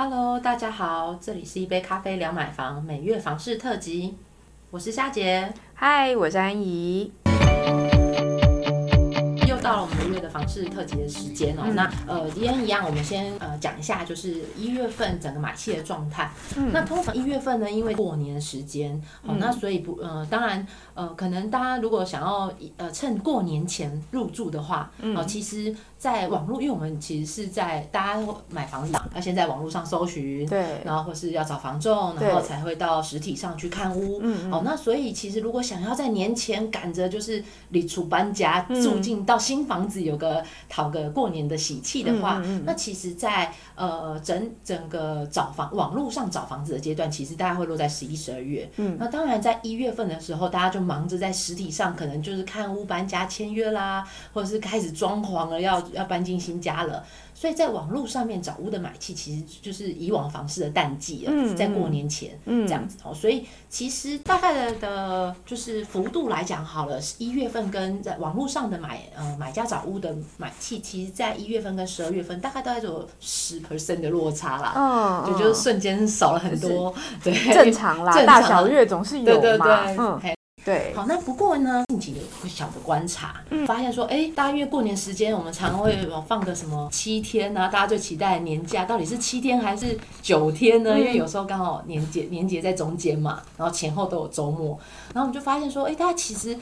Hello，大家好，这里是一杯咖啡聊买房每月房市特辑，我是夏杰，嗨，我是安怡。又到了我们每月的房市特辑的时间哦。那呃，今天一样，我们先呃讲一下，就是一月份整个买气的状态。那通常一月份呢，因为过年时间，哦，那所以不呃，当然呃，可能大家如果想要呃趁过年前入住的话，哦，其实。在网络，因为我们其实是在大家买房子要先在网络上搜寻，对，然后或是要找房仲，然后才会到实体上去看屋。嗯哦，那所以其实如果想要在年前赶着就是离出搬家住进到新房子，有个讨个过年的喜气的话，那其实，在呃整整个找房网络上找房子的阶段，其实大家会落在十一、十二月。嗯，那当然在一月份的时候，大家就忙着在实体上，可能就是看屋、搬家、签约啦，或者是开始装潢了要。要搬进新家了，所以在网络上面找屋的买气，其实就是以往房市的淡季了，在过年前嗯这样子。哦。所以其实大概的的，就是幅度来讲好了，一月份跟在网络上的买呃买家找屋的买气，其实在一月份跟十二月份大概都在有十 percent 的落差啦，就就是瞬间少了很多，对，正常啦，大小月总是有嘛，嗯。对，好，那不过呢，近期有个小的观察，发现说，哎，大约过年时间，我们常会放个什么七天呢？大家最期待的年假到底是七天还是九天呢？因为有时候刚好年节年节在中间嘛，然后前后都有周末，然后我们就发现说，哎，大家其实，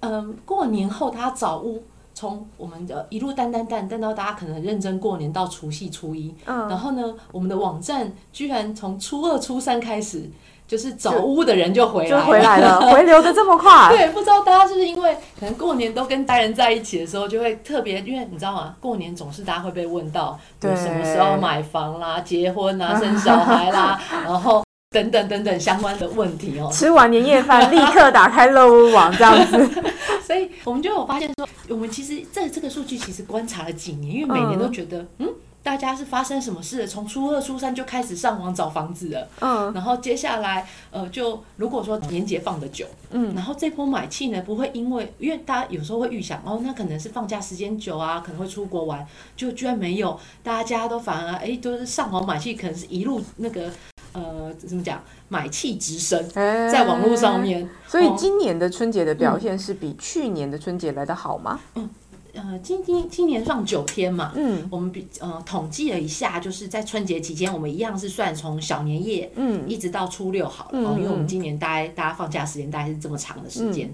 嗯，过年后他找屋，从我们的一路淡淡淡淡到大家可能认真过年到除夕初一，嗯，然后呢，我们的网站居然从初二初三开始。就是找屋的人就回来，就回来了，回流的这么快。对，不知道大家是不是因为可能过年都跟家人在一起的时候，就会特别，因为你知道吗？过年总是大家会被问到，对，什么时候买房啦、结婚啦、生小孩啦，然后等等等等相关的问题哦。吃完年夜饭，立刻打开乐屋网这样子。所以我们就有发现说，我们其实在这个数据其实观察了几年，因为每年都觉得，嗯。大家是发生什么事？从初二、初三就开始上网找房子了。嗯，然后接下来，呃，就如果说年节放的久，嗯，然后这波买气呢，不会因为，因为大家有时候会预想，哦，那可能是放假时间久啊，可能会出国玩，就居然没有，大家都反而，哎，都是上网买气，可能是一路那个，呃，怎么讲，买气直升，在网络上面。所以今年的春节的表现是比去年的春节来的好吗？嗯。呃，今今今年放九天嘛，嗯，我们比呃统计了一下，就是在春节期间，我们一样是算从小年夜，嗯，一直到初六好了，嗯，因为我们今年大概大家放假时间大概是这么长的时间，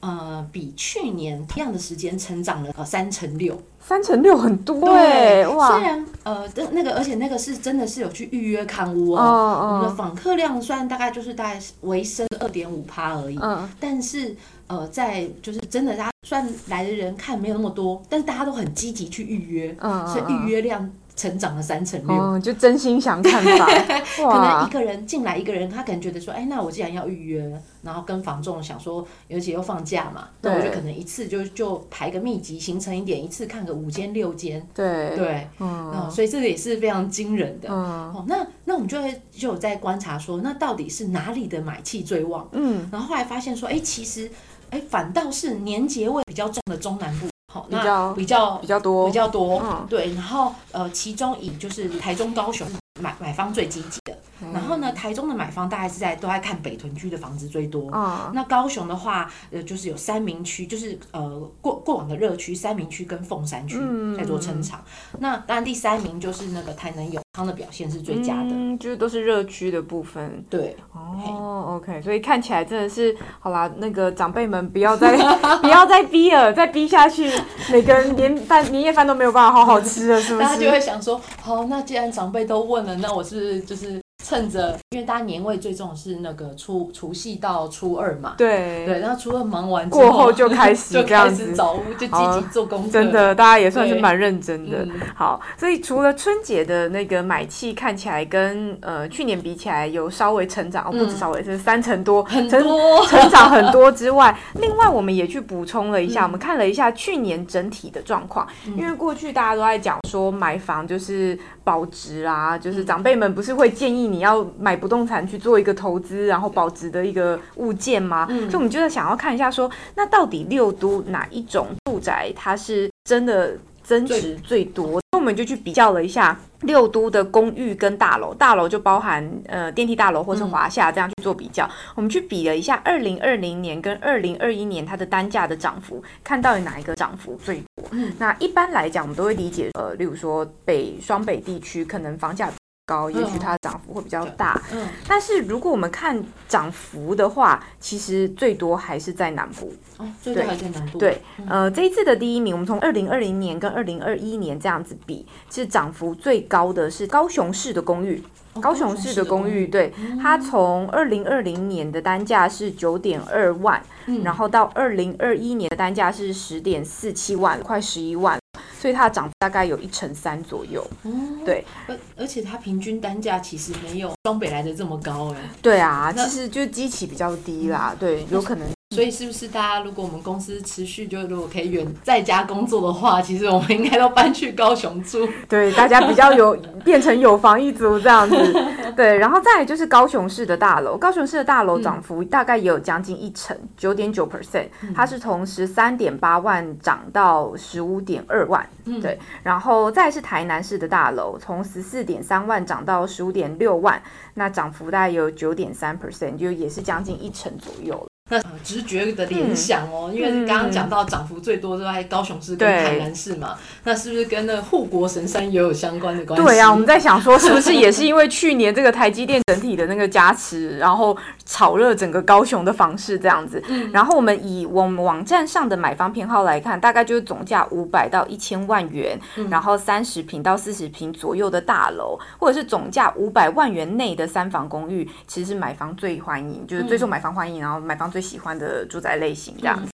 呃，比去年同样的时间成长了呃三成六，三成六很多对，哇，虽然呃那那个而且那个是真的是有去预约看屋哦，我们的访客量虽然大概就是大概维生二点五趴而已，嗯，但是。呃，在就是真的，大家虽然来的人看没有那么多，但是大家都很积极去预约，嗯所以预约量成长了三成六，就真心想看房。可能一个人进来，一个人他可能觉得说，哎，那我既然要预约，然后跟房仲想说，尤其又放假嘛，那我就可能一次就就排个密集形成一点，一次看个五间六间。对对，嗯，所以这个也是非常惊人的。哦，那那我们就会就有在观察说，那到底是哪里的买气最旺？嗯，然后后来发现说，哎，其实。哎，反倒是年节味比较重的中南部，好，比较比较比较多，比较多，嗯，对。然后呃，其中以就是台中、高雄买买方最积极的。然后呢，台中的买方大概是在都在看北屯区的房子最多。嗯。那高雄的话，呃，就是有三明区，就是呃过过往的热区，三明区跟凤山区在做撑场。那当然第三名就是那个台南永康的表现是最佳的，就是都是热区的部分。对。哦，OK，所以看起来真的是好啦，那个长辈们不要再 不要再逼了，再逼下去，每个人连饭年夜饭都没有办法好好吃了，是不是？大家就会想说，好，那既然长辈都问了，那我是就是。趁着，因为大家年味最重是那个初除夕到初二嘛，对。对，然后初二忙完过后 就开始这样子。找屋，就积极做工作，真的，大家也算是蛮认真的。好，所以除了春节的那个买气看起来跟呃去年比起来有稍微成长，哦不止稍微是三成多，很多。成长很多之外，另外我们也去补充了一下，我们看了一下去年整体的状况，因为过去大家都在讲说买房就是保值啊，就是长辈们不是会建议你要买不动产去做一个投资，然后保值的一个物件吗？所以我们就是想要看一下，说那到底六都哪一种住宅它是真的增值最多？那我们就去比较了一下六都的公寓跟大楼，大楼就包含呃电梯大楼或是华夏这样去做比较。我们去比了一下二零二零年跟二零二一年它的单价的涨幅，看到底哪一个涨幅最多。那一般来讲，我们都会理解呃，例如说北双北地区可能房价。高，也许它的涨幅会比较大。嗯，但是如果我们看涨幅的话，其实最多还是在南部。哦，最多还在南部。对，呃，这一次的第一名，我们从二零二零年跟二零二一年这样子比，其实涨幅最高的是高雄市的公寓。高雄市的公寓，对，它从二零二零年的单价是九点二万，然后到二零二一年的单价是十点四七万，快十一万。所以它的涨幅大概有一成三左右，对，而而且它平均单价其实没有东北来的这么高哎，对啊，其实就基期比较低啦，对，有可能。所以是不是大家如果我们公司持续就如果可以远在家工作的话，其实我们应该都搬去高雄住。对，大家比较有 变成有房一族这样子。对，然后再就是高雄市的大楼，高雄市的大楼涨幅大概也有将近一成，九点九 percent，它是从十三点八万涨到十五点二万。对，然后再是台南市的大楼，从十四点三万涨到十五点六万，那涨幅大概有九点三 percent，就也是将近一成左右。那直觉的联想哦，因为刚刚讲到涨幅最多都在高雄市跟台南市嘛，那是不是跟那护国神山也有相关的关系？对啊，我们在想说，是不是也是因为去年这个台积电整体的那个加持，然后炒热整个高雄的房市这样子？嗯，然后我们以我们网站上的买方偏好来看，大概就是总价五百到一千万元，然后三十平到四十平左右的大楼，或者是总价五百万元内的三房公寓，其实是买房最欢迎，就是最受买房欢迎，然后买方。最喜欢的住宅类型这样子，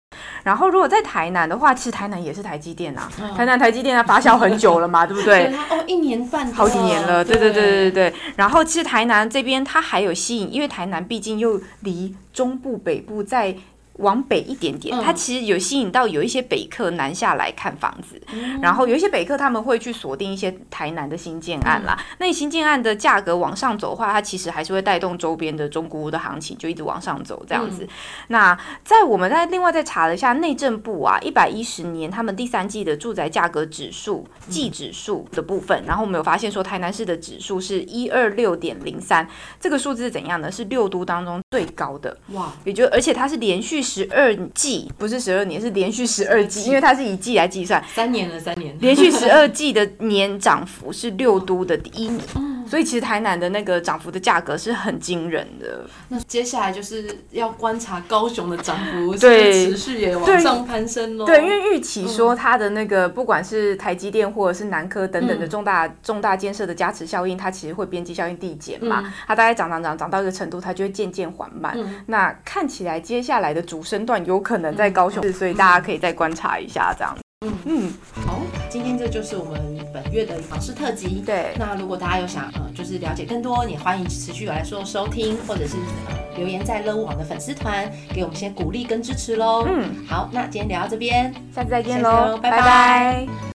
然后如果在台南的话，其实台南也是台积电啊，台南台积电它发酵很久了嘛，对不对？哦，一年半，好几年了，对对对对对。然后其实台南这边它还有吸引，因为台南毕竟又离中部北部在。往北一点点，它其实有吸引到有一些北客南下来看房子，然后有一些北客他们会去锁定一些台南的新建案啦。那新建案的价格往上走的话，它其实还是会带动周边的中古屋的行情，就一直往上走这样子。那在我们在另外再查了一下内政部啊，一百一十年他们第三季的住宅价格指数季指数的部分，然后我们有发现说台南市的指数是一二六点零三，这个数字是怎样呢？是六都当中最高的哇，也就而且它是连续。十二季不是十二年，是连续十二季，因为它是以季来计算。三年了，三年。连续十二季的年涨幅是六都的第一名，所以其实台南的那个涨幅的价格是很惊人的。那接下来就是要观察高雄的涨幅，对，持续也往上攀升喽。对，因为预期说它的那个不管是台积电或者是南科等等的重大重大建设的加持效应，它其实会边际效应递减嘛，它大概涨涨涨涨到一个程度，它就会渐渐缓慢。那看起来接下来的主主升段有可能在高雄，所以大家可以再观察一下这样。嗯嗯，好，今天这就是我们本月的房事特辑。对，那如果大家有想呃，就是了解更多，也欢迎持续来说收听，或者是呃留言在乐屋网的粉丝团，给我们一些鼓励跟支持喽。嗯，好，那今天聊到这边，下次再见喽，拜拜。